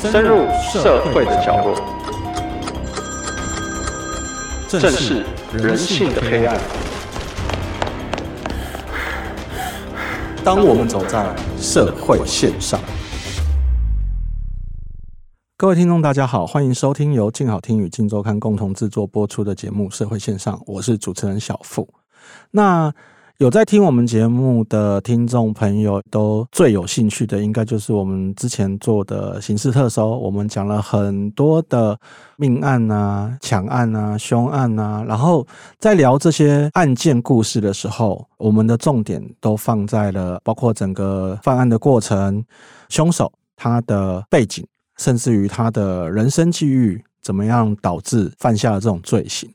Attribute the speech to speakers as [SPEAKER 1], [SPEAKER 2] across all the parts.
[SPEAKER 1] 深入社会的角落，正视人性的黑暗。当我们走在社会线上，各位听众，大家好，欢迎收听由静好听与静周刊共同制作播出的节目《社会线上》，我是主持人小付。那有在听我们节目的听众朋友，都最有兴趣的，应该就是我们之前做的刑事特搜。我们讲了很多的命案啊、抢案啊、凶案啊，然后在聊这些案件故事的时候，我们的重点都放在了包括整个犯案的过程、凶手他的背景，甚至于他的人生际遇，怎么样导致犯下了这种罪行。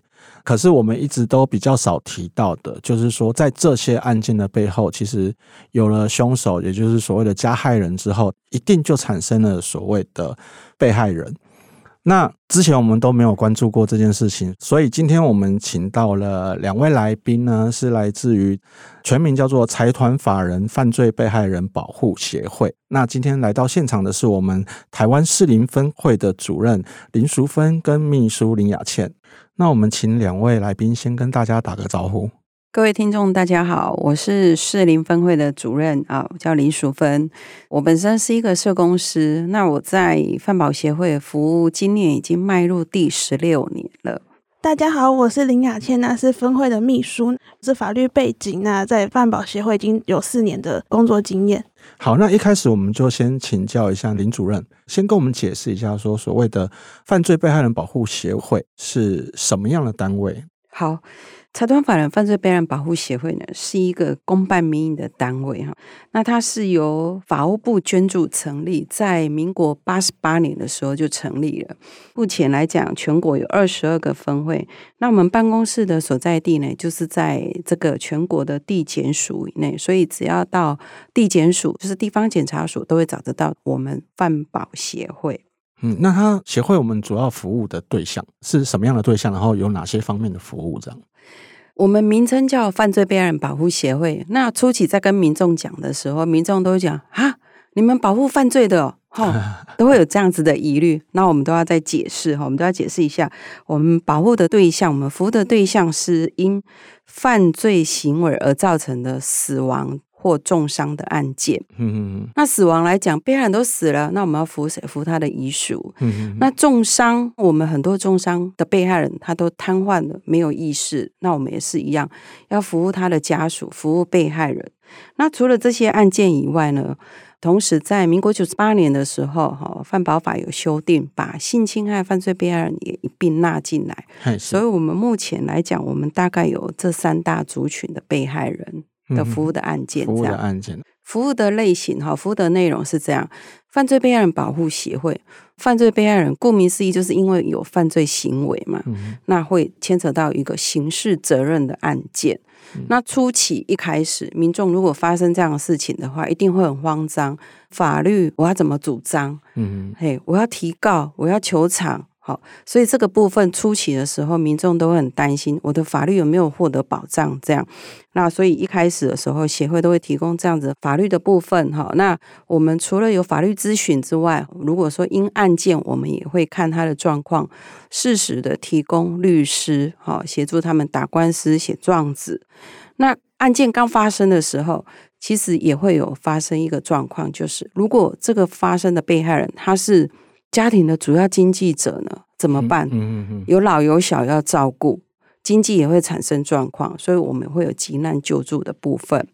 [SPEAKER 1] 可是我们一直都比较少提到的，就是说，在这些案件的背后，其实有了凶手，也就是所谓的加害人之后，一定就产生了所谓的被害人。那之前我们都没有关注过这件事情，所以今天我们请到了两位来宾呢，是来自于全名叫做财团法人犯罪被害人保护协会。那今天来到现场的是我们台湾士林分会的主任林淑芬跟秘书林雅倩。那我们请两位来宾先跟大家打个招呼。
[SPEAKER 2] 各位听众，大家好，我是士林分会的主任啊，我叫林淑芬。我本身是一个社工师，那我在饭保协会服务，今年已经迈入第十六年了。
[SPEAKER 3] 大家好，我是林雅倩，那是分会的秘书，是法律背景，那在饭保协会已经有四年的工作经验。
[SPEAKER 1] 好，那一开始我们就先请教一下林主任，先跟我们解释一下，说所谓的犯罪被害人保护协会是什么样的单位？
[SPEAKER 2] 好。财团法人犯罪被害人保护协会呢，是一个公办民营的单位哈。那它是由法务部捐助成立，在民国八十八年的时候就成立了。目前来讲，全国有二十二个分会。那我们办公室的所在地呢，就是在这个全国的地检署以内，所以只要到地检署，就是地方检察署，都会找得到我们犯保协会。
[SPEAKER 1] 嗯，那它协会我们主要服务的对象是什么样的对象？然后有哪些方面的服务？这样？
[SPEAKER 2] 我们名称叫犯罪被害人保护协会。那初期在跟民众讲的时候，民众都会讲啊，你们保护犯罪的，哦哈，都会有这样子的疑虑。那我们都要再解释哈，我们都要解释一下，我们保护的对象，我们服务的对象是因犯罪行为而造成的死亡。或重伤的案件，嗯，那死亡来讲，被害人都死了，那我们要服谁？服他的遗属。嗯，那重伤，我们很多重伤的被害人，他都瘫痪了，没有意识，那我们也是一样，要服务他的家属，服务被害人。那除了这些案件以外呢，同时在民国九十八年的时候，哈，犯保法有修订，把性侵害犯罪被害人也一并纳进来。所以，我们目前来讲，我们大概有这三大族群的被害人。的服务的案件，
[SPEAKER 1] 服务的案件，
[SPEAKER 2] 服务的类型哈，服务的内容是这样：犯罪被害人保护协会，犯罪被害人顾名思义，就是因为有犯罪行为嘛，嗯、那会牵扯到一个刑事责任的案件。嗯、那初期一开始，民众如果发生这样的事情的话，一定会很慌张，法律我要怎么主张？嗯，嘿，我要提告，我要求偿。好，所以这个部分初期的时候，民众都很担心，我的法律有没有获得保障？这样，那所以一开始的时候，协会都会提供这样子法律的部分。哈，那我们除了有法律咨询之外，如果说因案件，我们也会看他的状况，适时的提供律师，哈，协助他们打官司、写状子。那案件刚发生的时候，其实也会有发生一个状况，就是如果这个发生的被害人他是。家庭的主要经济者呢，怎么办？嗯嗯嗯，有老有小要照顾，经济也会产生状况，所以我们会有急难救助的部分。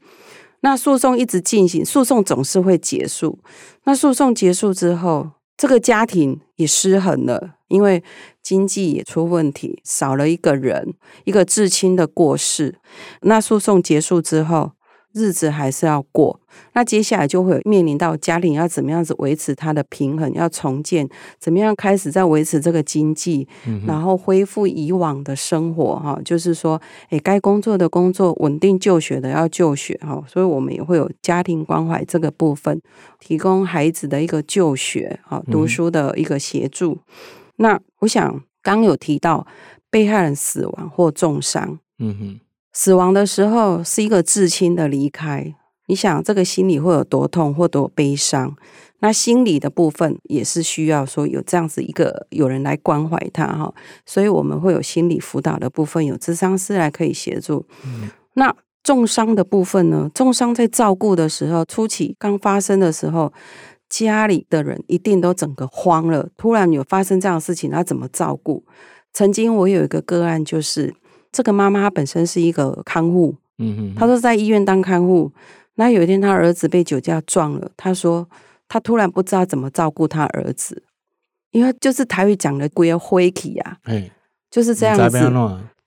[SPEAKER 2] 那诉讼一直进行，诉讼总是会结束。那诉讼结束之后，这个家庭也失衡了，因为经济也出问题，少了一个人，一个至亲的过世。那诉讼结束之后，日子还是要过，那接下来就会面临到家庭要怎么样子维持它的平衡，要重建，怎么样开始在维持这个经济，嗯、然后恢复以往的生活哈，就是说，诶，该工作的工作，稳定就学的要就学哈，所以我们也会有家庭关怀这个部分，提供孩子的一个就学啊，读书的一个协助。嗯、那我想刚有提到被害人死亡或重伤，嗯哼。死亡的时候是一个至亲的离开，你想这个心里会有多痛或多悲伤？那心理的部分也是需要说有这样子一个有人来关怀他哈，所以我们会有心理辅导的部分，有咨商师来可以协助。嗯、那重伤的部分呢？重伤在照顾的时候，初期刚发生的时候，家里的人一定都整个慌了。突然有发生这样的事情，那怎么照顾？曾经我有一个个案，就是这个妈妈她本身是一个看护，嗯哼，她说在医院当看护。那有一天她儿子被酒驾撞了，她说。她突然不知道怎么照顾她儿子，因为就是台语讲的“鬼灰体”呀，嘿，就是这样子。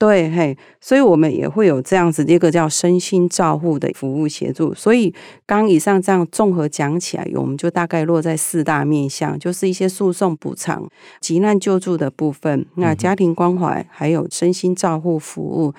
[SPEAKER 2] 对，嘿，所以我们也会有这样子的一个叫身心照护的服务协助。所以刚以上这样综合讲起来，我们就大概落在四大面向，就是一些诉讼补偿、急难救助的部分，那家庭关怀，还有身心照护服务。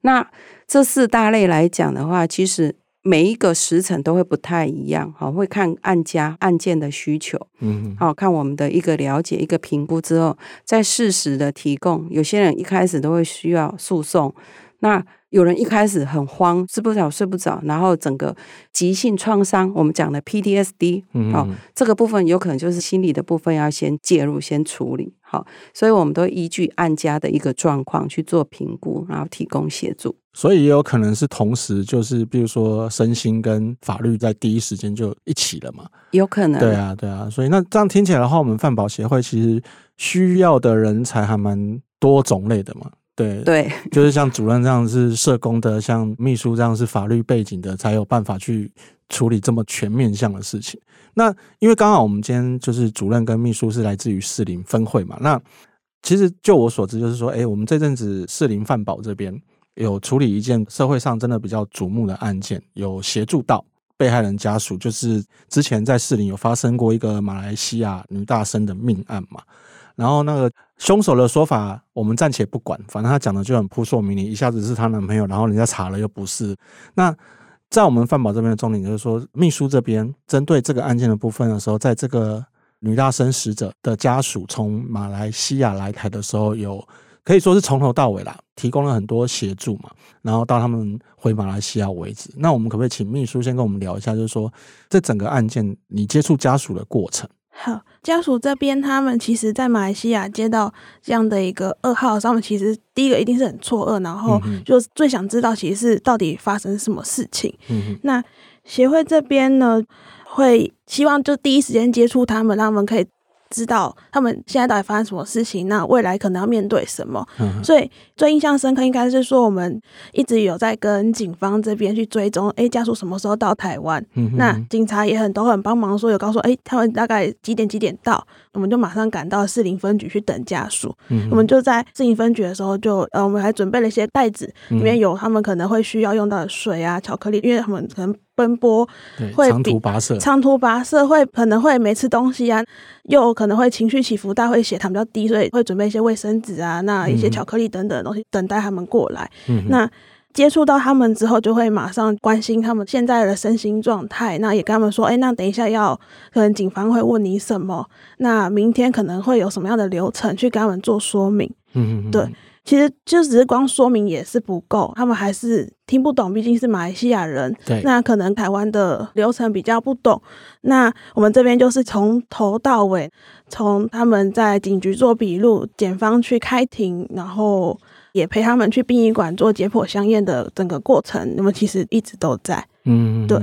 [SPEAKER 2] 那这四大类来讲的话，其实。每一个时辰都会不太一样，好，会看案家案件的需求，嗯，好，看我们的一个了解、一个评估之后，再适时的提供。有些人一开始都会需要诉讼，那。有人一开始很慌，吃不着睡不着，然后整个急性创伤，我们讲的 PTSD，嗯，好，这个部分有可能就是心理的部分要先介入、先处理，好，所以我们都依据案家的一个状况去做评估，然后提供协助。
[SPEAKER 1] 所以也有可能是同时，就是比如说身心跟法律在第一时间就一起了嘛？
[SPEAKER 2] 有可能。
[SPEAKER 1] 对啊，对啊。所以那这样听起来的话，我们饭保协会其实需要的人才还蛮多种类的嘛。对对，就是像主任这样是社工的，像秘书这样是法律背景的，才有办法去处理这么全面向的事情。那因为刚好我们今天就是主任跟秘书是来自于士林分会嘛，那其实就我所知，就是说，哎，我们这阵子士林饭保这边有处理一件社会上真的比较瞩目的案件，有协助到被害人家属，就是之前在士林有发生过一个马来西亚女大生的命案嘛。然后那个凶手的说法，我们暂且不管，反正他讲的就很扑朔迷离，一下子是她男朋友，然后人家查了又不是。那在我们犯保这边的重点就是说，秘书这边针对这个案件的部分的时候，在这个女大生死者的家属从马来西亚来台的时候，有可以说是从头到尾啦，提供了很多协助嘛，然后到他们回马来西亚为止。那我们可不可以请秘书先跟我们聊一下，就是说这整个案件你接触家属的过程？
[SPEAKER 3] 好，家属这边他们其实，在马来西亚接到这样的一个噩耗，他们其实第一个一定是很错愕，然后就最想知道，其实是到底发生什么事情。嗯，那协会这边呢，会希望就第一时间接触他们，让他们可以。知道他们现在到底发生什么事情，那未来可能要面对什么？嗯、所以最印象深刻应该是说，我们一直有在跟警方这边去追踪，哎，家属什么时候到台湾？嗯、那警察也很都很帮忙，说有告诉说，哎，他们大概几点几点到，我们就马上赶到士林分局去等家属。嗯、我们就在士林分局的时候就，就呃，我们还准备了一些袋子，里面有他们可能会需要用到的水啊、巧克力，因为他们可能。奔波会
[SPEAKER 1] 长途跋涉，
[SPEAKER 3] 长途跋涉会可能会没吃东西啊，又可能会情绪起伏大，会血糖比较低，所以会准备一些卫生纸啊，那一些巧克力等等的东西，等待他们过来。嗯、那接触到他们之后，就会马上关心他们现在的身心状态，那也跟他们说，哎，那等一下要可能警方会问你什么，那明天可能会有什么样的流程去跟他们做说明。嗯嗯，对。其实就只是光说明也是不够，他们还是听不懂，毕竟是马来西亚人。对，那可能台湾的流程比较不懂。那我们这边就是从头到尾，从他们在警局做笔录，检方去开庭，然后也陪他们去殡仪馆做解剖相验的整个过程，那么其实一直都在。嗯，对。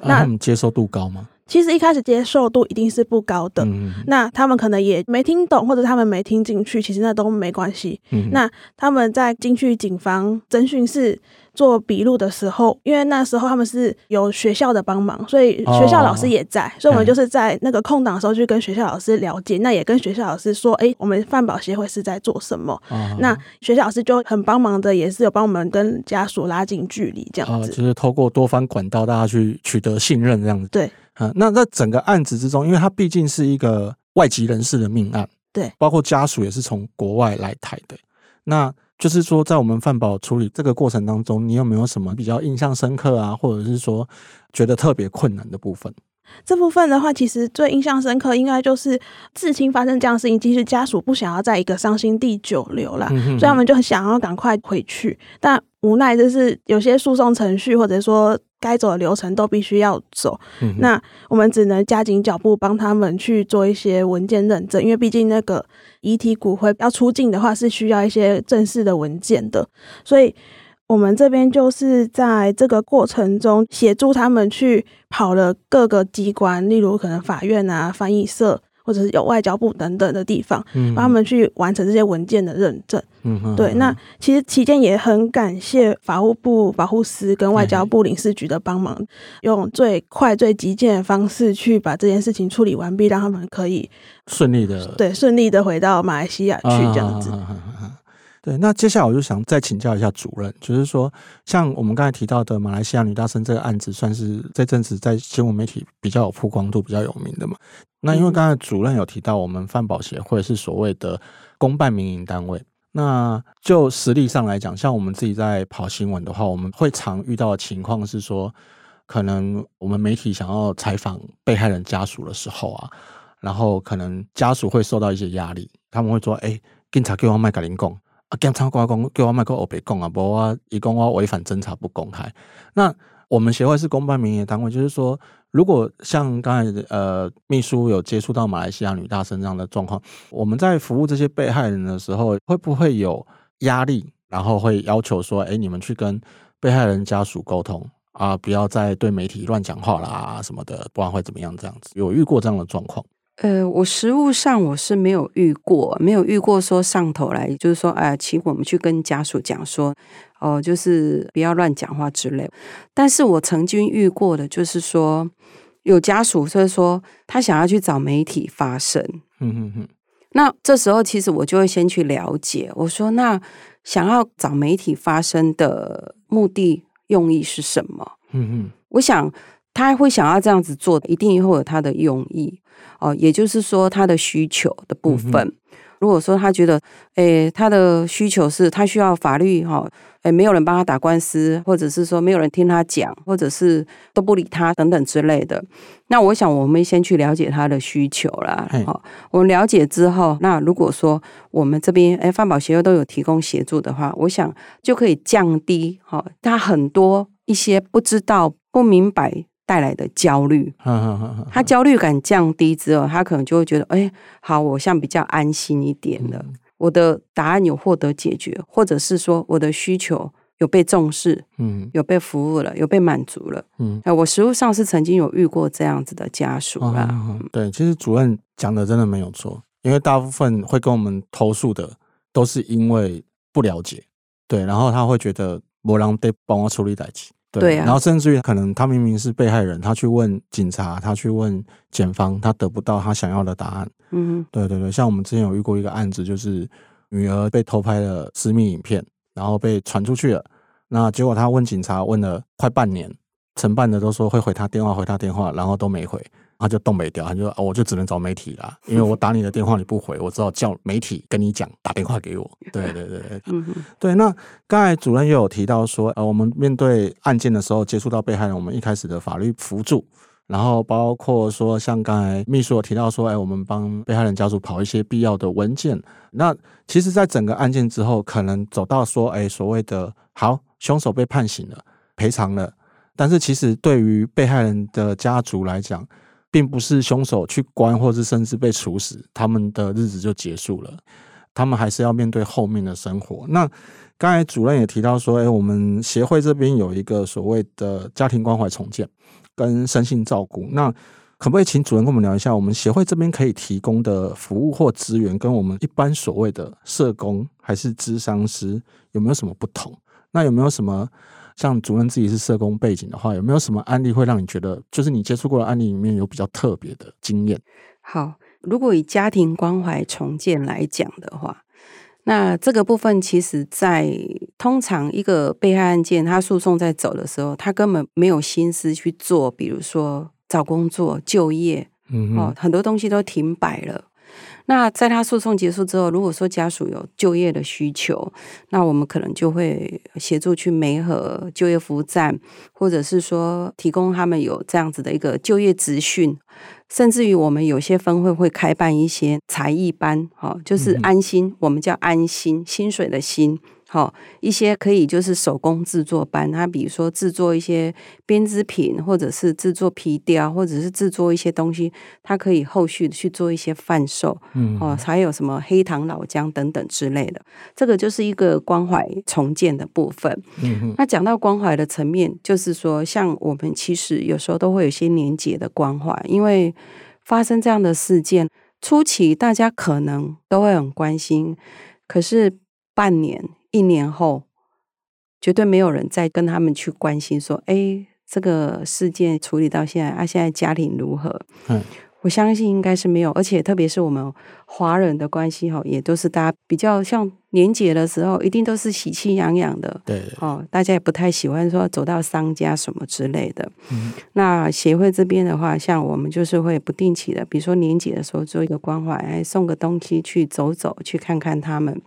[SPEAKER 1] 那、啊、他们接受度高吗？
[SPEAKER 3] 其实一开始接受度一定是不高的，嗯、那他们可能也没听懂，或者他们没听进去，其实那都没关系。嗯、那他们在进去警方侦讯室做笔录的时候，因为那时候他们是有学校的帮忙，所以学校老师也在，哦、所以我们就是在那个空档的时候去跟学校老师了解，嘿那也跟学校老师说，哎，我们饭保协会是在做什么？哦、那学校老师就很帮忙的，也是有帮我们跟家属拉近距离，这样子，哦、就是
[SPEAKER 1] 透过多方管道，大家去取得信任，这样子。
[SPEAKER 3] 对。
[SPEAKER 1] 啊，那在整个案子之中，因为它毕竟是一个外籍人士的命案，
[SPEAKER 3] 对，
[SPEAKER 1] 包括家属也是从国外来台的。那就是说，在我们饭保处理这个过程当中，你有没有什么比较印象深刻啊，或者是说觉得特别困难的部分？
[SPEAKER 3] 这部分的话，其实最印象深刻，应该就是至亲发生这样的事情，其实家属不想要在一个伤心地久留了，所以他们就很想要赶快回去，但无奈就是有些诉讼程序或者说该走的流程都必须要走。嗯、那我们只能加紧脚步帮他们去做一些文件认证，因为毕竟那个遗体骨灰要出境的话是需要一些正式的文件的，所以我们这边就是在这个过程中协助他们去跑了各个机关，例如可能法院啊、翻译社。或者是有外交部等等的地方，帮他们去完成这些文件的认证。嗯哼，对。那其实期间也很感谢法务部保护司跟外交部领事局的帮忙，用最快最急件的方式去把这件事情处理完毕，让他们可以
[SPEAKER 1] 顺利的
[SPEAKER 3] 对顺利的回到马来西亚去这样子。
[SPEAKER 1] 对，那接下来我就想再请教一下主任，就是说，像我们刚才提到的马来西亚女大生这个案子，算是这阵子在新闻媒体比较有曝光度、比较有名的嘛。那因为刚才主任有提到，我们饭保协会是所谓的公办民营单位，那就实力上来讲，像我们自己在跑新闻的话，我们会常遇到的情况是说，可能我们媒体想要采访被害人家属的时候啊，然后可能家属会受到一些压力，他们会说：“哎，警察叫我麦格林贡。”啊，警察官讲叫我麦克欧北讲啊，不我一讲我违反侦查不公开。那我们协会是公办民营单位，就是说，如果像刚才呃秘书有接触到马来西亚女大生这样的状况，我们在服务这些被害人的时候，会不会有压力？然后会要求说，哎，你们去跟被害人家属沟通啊，不要再对媒体乱讲话啦什么的，不然会怎么样？这样子有遇过这样的状况？
[SPEAKER 2] 呃，我实务上我是没有遇过，没有遇过说上头来，就是说，哎，请我们去跟家属讲说，哦、呃，就是不要乱讲话之类。但是我曾经遇过的，就是说有家属就是说他想要去找媒体发声，嗯嗯嗯。那这时候其实我就会先去了解，我说那想要找媒体发声的目的用意是什么？嗯嗯，我想他会想要这样子做，一定会有他的用意。哦，也就是说，他的需求的部分，嗯、如果说他觉得，诶，他的需求是他需要法律哈，诶，没有人帮他打官司，或者是说没有人听他讲，或者是都不理他等等之类的，那我想我们先去了解他的需求啦。好，我们了解之后，那如果说我们这边诶，犯保协会都有提供协助的话，我想就可以降低哈，他很多一些不知道、不明白。带来的焦虑，他焦虑感降低之后，他可能就会觉得，哎，好，我像比较安心一点了。我的答案有获得解决，或者是说我的需求有被重视，嗯，有被服务了，有被满足了，嗯。我实务上是曾经有遇过这样子的家属啦。
[SPEAKER 1] 对，其实主任讲的真的没有错，因为大部分会跟我们投诉的都是因为不了解，对，然后他会觉得我让得帮我处理代志。对，对啊，然后甚至于可能他明明是被害人，他去问警察，他去问检方，他得不到他想要的答案。嗯，对对对，像我们之前有遇过一个案子，就是女儿被偷拍了私密影片，然后被传出去了。那结果他问警察问了快半年，承办的都说会回他电话，回他电话，然后都没回。他就动没掉，他就说：“哦，我就只能找媒体啦，因为我打你的电话你不回，我只好叫媒体跟你讲，打电话给我。”对对对对，嗯，对。那刚才主任又有提到说，呃，我们面对案件的时候接触到被害人，我们一开始的法律辅助，然后包括说像刚才秘书有提到说，哎，我们帮被害人家属跑一些必要的文件。那其实，在整个案件之后，可能走到说，哎，所谓的好，凶手被判刑了，赔偿了，但是其实对于被害人的家族来讲，并不是凶手去关，或是甚至被处死，他们的日子就结束了。他们还是要面对后面的生活。那刚才主任也提到说，哎，我们协会这边有一个所谓的家庭关怀重建跟身心照顾。那可不可以请主任跟我们聊一下，我们协会这边可以提供的服务或资源，跟我们一般所谓的社工还是咨商师有没有什么不同？那有没有什么？像主任自己是社工背景的话，有没有什么案例会让你觉得，就是你接触过的案例里面有比较特别的经验？
[SPEAKER 2] 好，如果以家庭关怀重建来讲的话，那这个部分其实，在通常一个被害案件，他诉讼在走的时候，他根本没有心思去做，比如说找工作、就业，嗯，哦，很多东西都停摆了。那在他诉讼结束之后，如果说家属有就业的需求，那我们可能就会协助去媒合就业服务站，或者是说提供他们有这样子的一个就业资讯，甚至于我们有些分会会开办一些才艺班，好，就是安心，我们叫安心，薪水的薪，好，一些可以就是手工制作班，他比如说制作一些编织品，或者是制作皮雕，或者是制作一些东西，他可以后续去做一些贩售，嗯，哦，还有什么黑糖老姜等等之类的，这个就是一个关怀重建的部分。嗯哼，那讲到关怀的层面，就是说，像我们其实有时候都会有些年节的关怀，因为发生这样的事件初期，大家可能都会很关心，可是半年。一年后，绝对没有人再跟他们去关心说：“哎，这个事件处理到现在啊，现在家庭如何？”嗯，我相信应该是没有，而且特别是我们华人的关系哈，也都是大家比较像年节的时候，一定都是喜气洋洋的。对，哦，大家也不太喜欢说走到商家什么之类的。嗯，那协会这边的话，像我们就是会不定期的，比如说年节的时候做一个关怀，哎，送个东西去走走，去看看他们。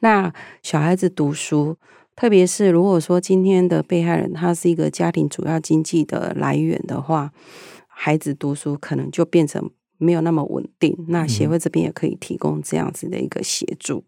[SPEAKER 2] 那小孩子读书，特别是如果说今天的被害人他是一个家庭主要经济的来源的话，孩子读书可能就变成没有那么稳定。那协会这边也可以提供这样子的一个协助。嗯、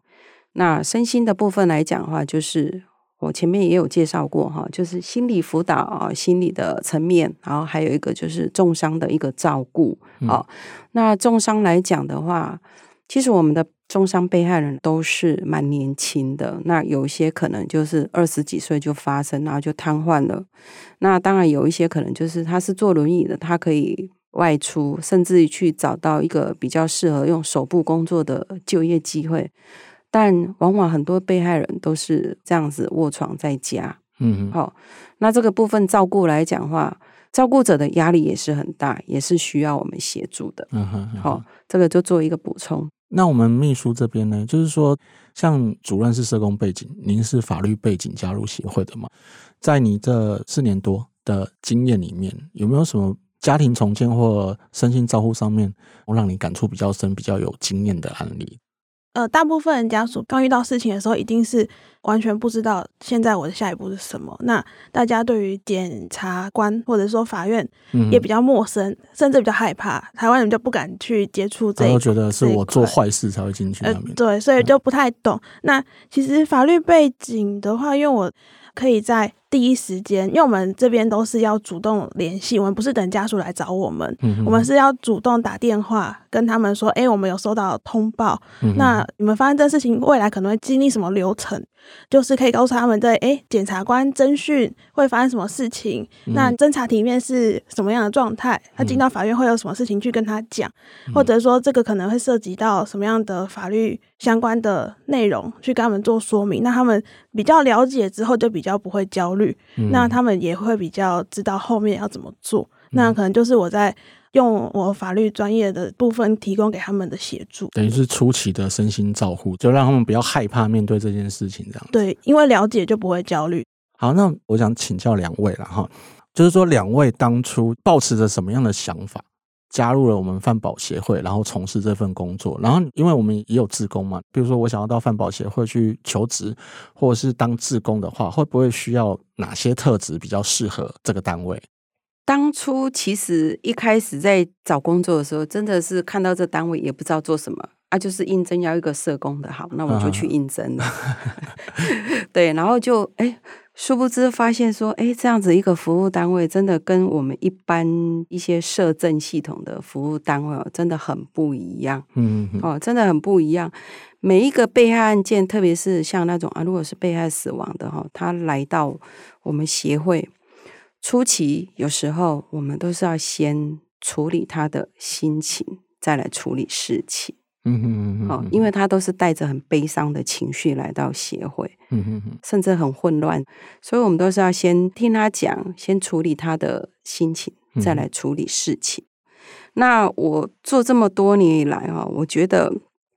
[SPEAKER 2] 那身心的部分来讲的话，就是我前面也有介绍过哈，就是心理辅导啊，心理的层面，然后还有一个就是重伤的一个照顾啊。嗯、那重伤来讲的话，其实我们的。重伤被害人都是蛮年轻的，那有一些可能就是二十几岁就发生，然后就瘫痪了。那当然有一些可能就是他是坐轮椅的，他可以外出，甚至于去找到一个比较适合用手部工作的就业机会。但往往很多被害人都是这样子卧床在家。嗯哼，好，那这个部分照顾来讲的话，照顾者的压力也是很大，也是需要我们协助的。嗯哼，好，这个就做一个补充。
[SPEAKER 1] 那我们秘书这边呢，就是说，像主任是社工背景，您是法律背景加入协会的嘛？在你这四年多的经验里面，有没有什么家庭重建或身心照护上面，让你感触比较深、比较有经验的案例？
[SPEAKER 3] 呃，大部分人家属刚遇到事情的时候，一定是完全不知道现在我的下一步是什么。那大家对于检察官或者说法院也比较陌生，嗯、甚至比较害怕。台湾人就不敢去接触这我
[SPEAKER 1] 觉得是我做坏事才会进去。
[SPEAKER 3] 呃。对，所以就不太懂。嗯、那其实法律背景的话，因为我可以在。第一时间，因为我们这边都是要主动联系，我们不是等家属来找我们，嗯、我们是要主动打电话跟他们说，哎、欸，我们有收到通报，嗯、那你们发生这事情，未来可能会经历什么流程，就是可以告诉他们在，哎、欸，检察官侦讯会发生什么事情，嗯、那侦查庭面是什么样的状态，他进到法院会有什么事情去跟他讲，嗯、或者说这个可能会涉及到什么样的法律相关的内容，去跟他们做说明，那他们比较了解之后，就比较不会焦虑。嗯、那他们也会比较知道后面要怎么做，嗯、那可能就是我在用我法律专业的部分提供给他们的协助，
[SPEAKER 1] 等于是初期的身心照护，就让他们不要害怕面对这件事情，这样。
[SPEAKER 3] 对，因为了解就不会焦虑。
[SPEAKER 1] 好，那我想请教两位了哈，就是说两位当初抱持着什么样的想法？加入了我们饭保协会，然后从事这份工作。然后，因为我们也有志工嘛，比如说我想要到饭保协会去求职，或者是当志工的话，会不会需要哪些特质比较适合这个单位？
[SPEAKER 2] 当初其实一开始在找工作的时候，真的是看到这单位也不知道做什么啊，就是应征要一个社工的，好，那我就去应征了。对，然后就哎。殊不知，发现说，哎，这样子一个服务单位，真的跟我们一般一些社政系统的服务单位哦，真的很不一样。嗯哼，哦，真的很不一样。每一个被害案件，特别是像那种啊，如果是被害死亡的哈，他来到我们协会初期，有时候我们都是要先处理他的心情，再来处理事情。嗯哼嗯哼，因为他都是带着很悲伤的情绪来到协会，嗯哼哼，甚至很混乱，所以我们都是要先听他讲，先处理他的心情，再来处理事情。嗯、那我做这么多年以来啊，我觉得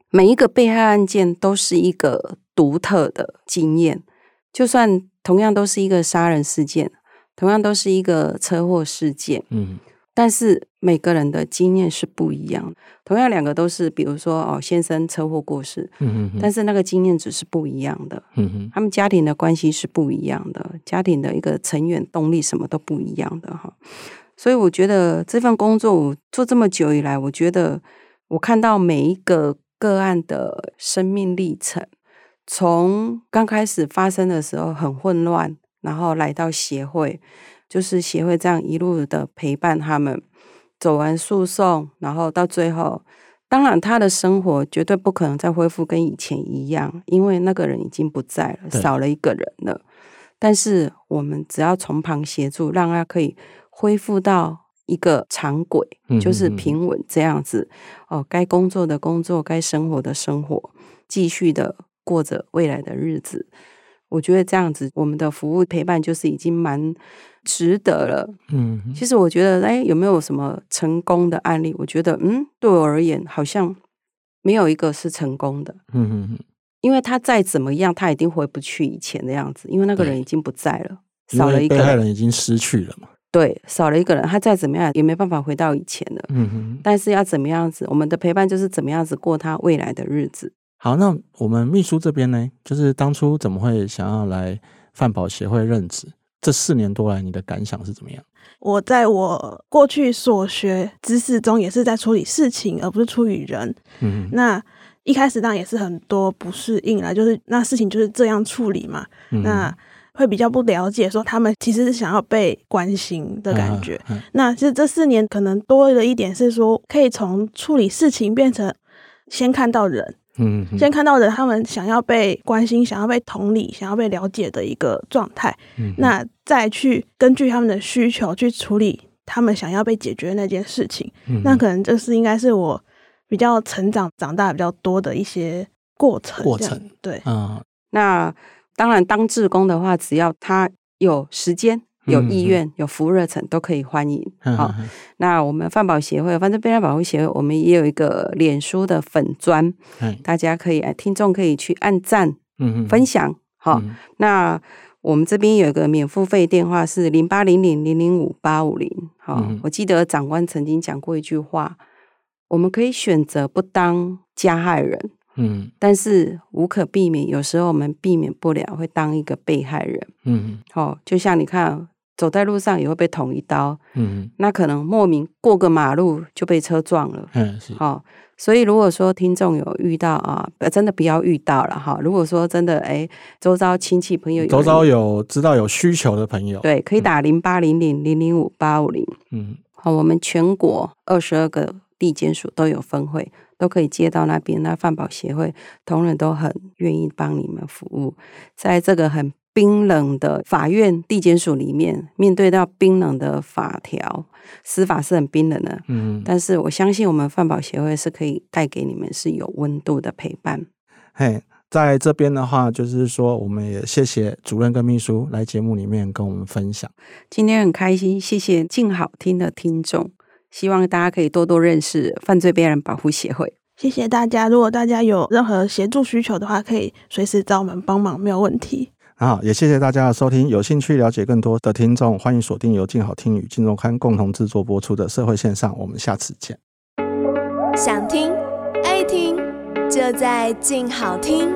[SPEAKER 2] 每一个被害案件都是一个独特的经验，就算同样都是一个杀人事件，同样都是一个车祸事件，嗯。但是每个人的经验是不一样的。同样两个都是，比如说哦，先生车祸过世，但是那个经验只是不一样的。嗯哼，他们家庭的关系是不一样的，家庭的一个成员动力什么都不一样的哈。所以我觉得这份工作我做这么久以来，我觉得我看到每一个个案的生命历程，从刚开始发生的时候很混乱，然后来到协会，就是协会这样一路的陪伴他们走完诉讼，然后到最后，当然他的生活绝对不可能再恢复跟以前一样，因为那个人已经不在了，少了一个人了。但是我们只要从旁协助，让他可以恢复到一个常轨，就是平稳这样子。哦，该工作的工作，该生活的生活，继续的过着未来的日子。我觉得这样子，我们的服务陪伴就是已经蛮值得了。嗯，其实我觉得，哎，有没有什么成功的案例？我觉得，嗯，对我而言，好像没有一个是成功的。嗯嗯嗯。因为他再怎么样，他一定回不去以前的样子，因为那个人已经不在了，少了一个人，
[SPEAKER 1] 被害人已经失去了嘛。
[SPEAKER 2] 对，少了一个人，他再怎么样也没办法回到以前了。嗯哼。但是要怎么样子，我们的陪伴就是怎么样子过他未来的日子。
[SPEAKER 1] 好，那我们秘书这边呢，就是当初怎么会想要来饭保协会任职？这四年多来，你的感想是怎么样？
[SPEAKER 3] 我在我过去所学知识中，也是在处理事情，而不是处理人。嗯。那。一开始当然也是很多不适应啦，就是那事情就是这样处理嘛，嗯、那会比较不了解，说他们其实是想要被关心的感觉。啊啊、那其实这四年可能多了一点是说，可以从处理事情变成先看到人，嗯，先看到的他们想要被关心、想要被同理、想要被了解的一个状态，嗯，那再去根据他们的需求去处理他们想要被解决的那件事情，嗯、那可能这是应该是我。比较成长、长大比较多的一些过程，
[SPEAKER 1] 过程。
[SPEAKER 3] 对，
[SPEAKER 2] 嗯，那当然当志工的话，只要他有时间、有意愿、嗯、有服务热忱，都可以欢迎。好、嗯，那我们饭保协会，反正被害保护协会，我们也有一个脸书的粉专，嗯、大家可以，听众可以去按赞、嗯、分享。好，嗯、那我们这边有一个免付费电话是零八零零零零五八五零。好，嗯、我记得长官曾经讲过一句话。我们可以选择不当加害人，嗯，但是无可避免，有时候我们避免不了会当一个被害人，嗯，好，就像你看，走在路上也会被捅一刀，嗯，那可能莫名过个马路就被车撞了，嗯，是，好，所以如果说听众有遇到啊，真的不要遇到了哈。如果说真的，哎，周遭亲戚朋友有，
[SPEAKER 1] 周遭有知道有需求的朋友，
[SPEAKER 2] 对，可以打零八零零零零五八五零，嗯，好，我们全国二十二个。地检署都有分会，都可以接到那边。那饭保协会同仁都很愿意帮你们服务。在这个很冰冷的法院地检署里面，面对到冰冷的法条，司法是很冰冷的。嗯，但是我相信我们犯保协会是可以带给你们是有温度的陪伴。
[SPEAKER 1] 嘿，在这边的话，就是说我们也谢谢主任跟秘书来节目里面跟我们分享。
[SPEAKER 2] 今天很开心，谢谢静好听的听众。希望大家可以多多认识犯罪被害人保护协会。
[SPEAKER 3] 谢谢大家，如果大家有任何协助需求的话，可以随时找我们帮忙，没有问题。
[SPEAKER 1] 好，也谢谢大家的收听。有兴趣了解更多的听众，欢迎锁定由静好听与静周刊共同制作播出的社会线上。我们下次见。
[SPEAKER 4] 想听爱听，就在静好听。